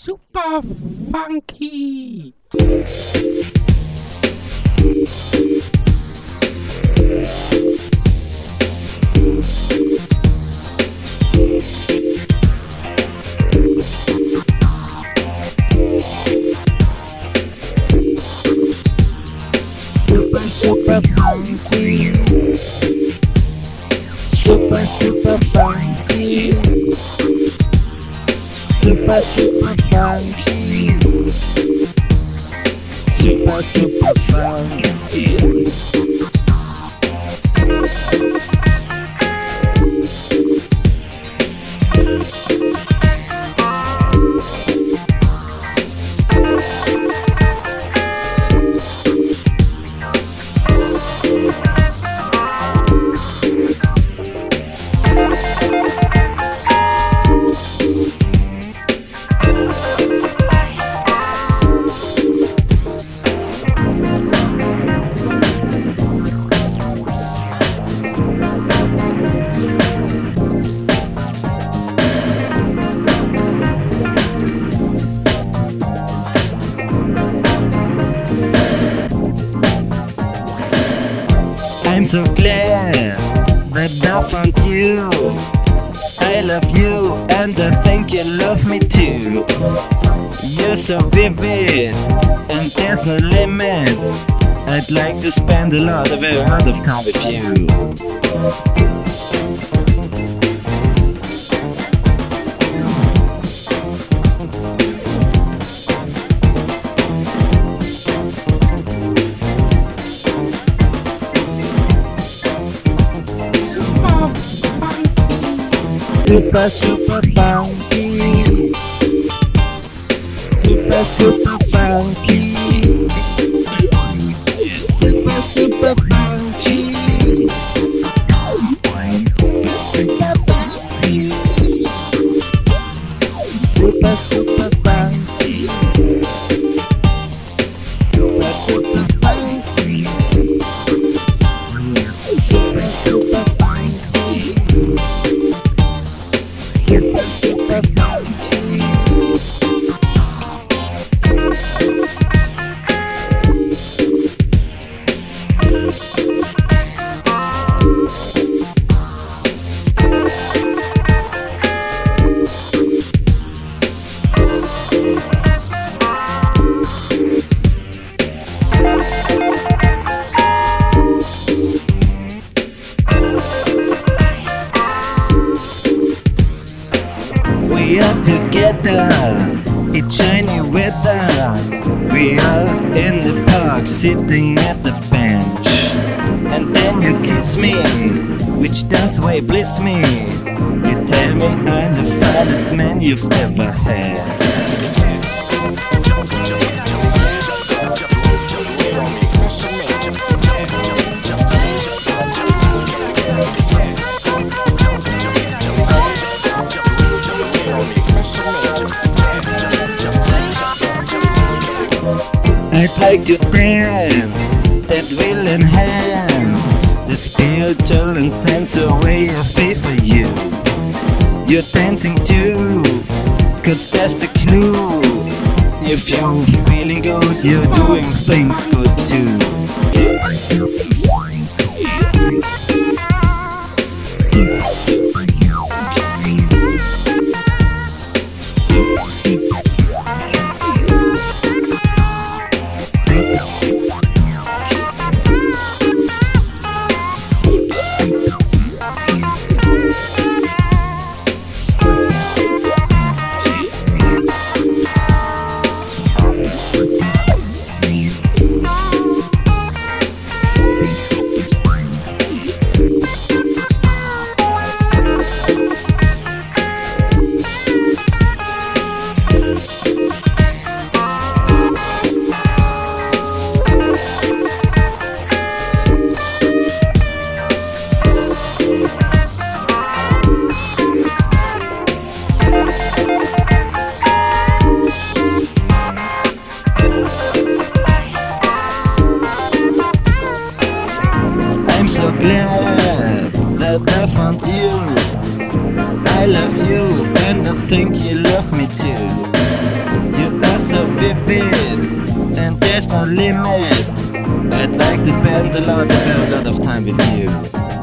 super funky. super super funky super super funky super super funky super super funky so glad that I found you. I love you and I think you love me too. You're so vivid and there's no limit. I'd like to spend a lot of a lot of time with you. Super super super funky. Super super funky. Super super funky super funky. Super super funky super We are together, it's shiny weather. We are in the park, sitting at the bench. And then you kiss me, which does way bliss me. You tell me I'm the finest man you've ever had. Like to dance that will enhance the spiritual and sensual way I feel for you. You're dancing too, cause that's the clue. If you're feeling good, you're doing things good too. Glad that I found you. I love you and I think you love me too. Vivid, and there's no limit. I'd like to spend a lot, a lot of time with you.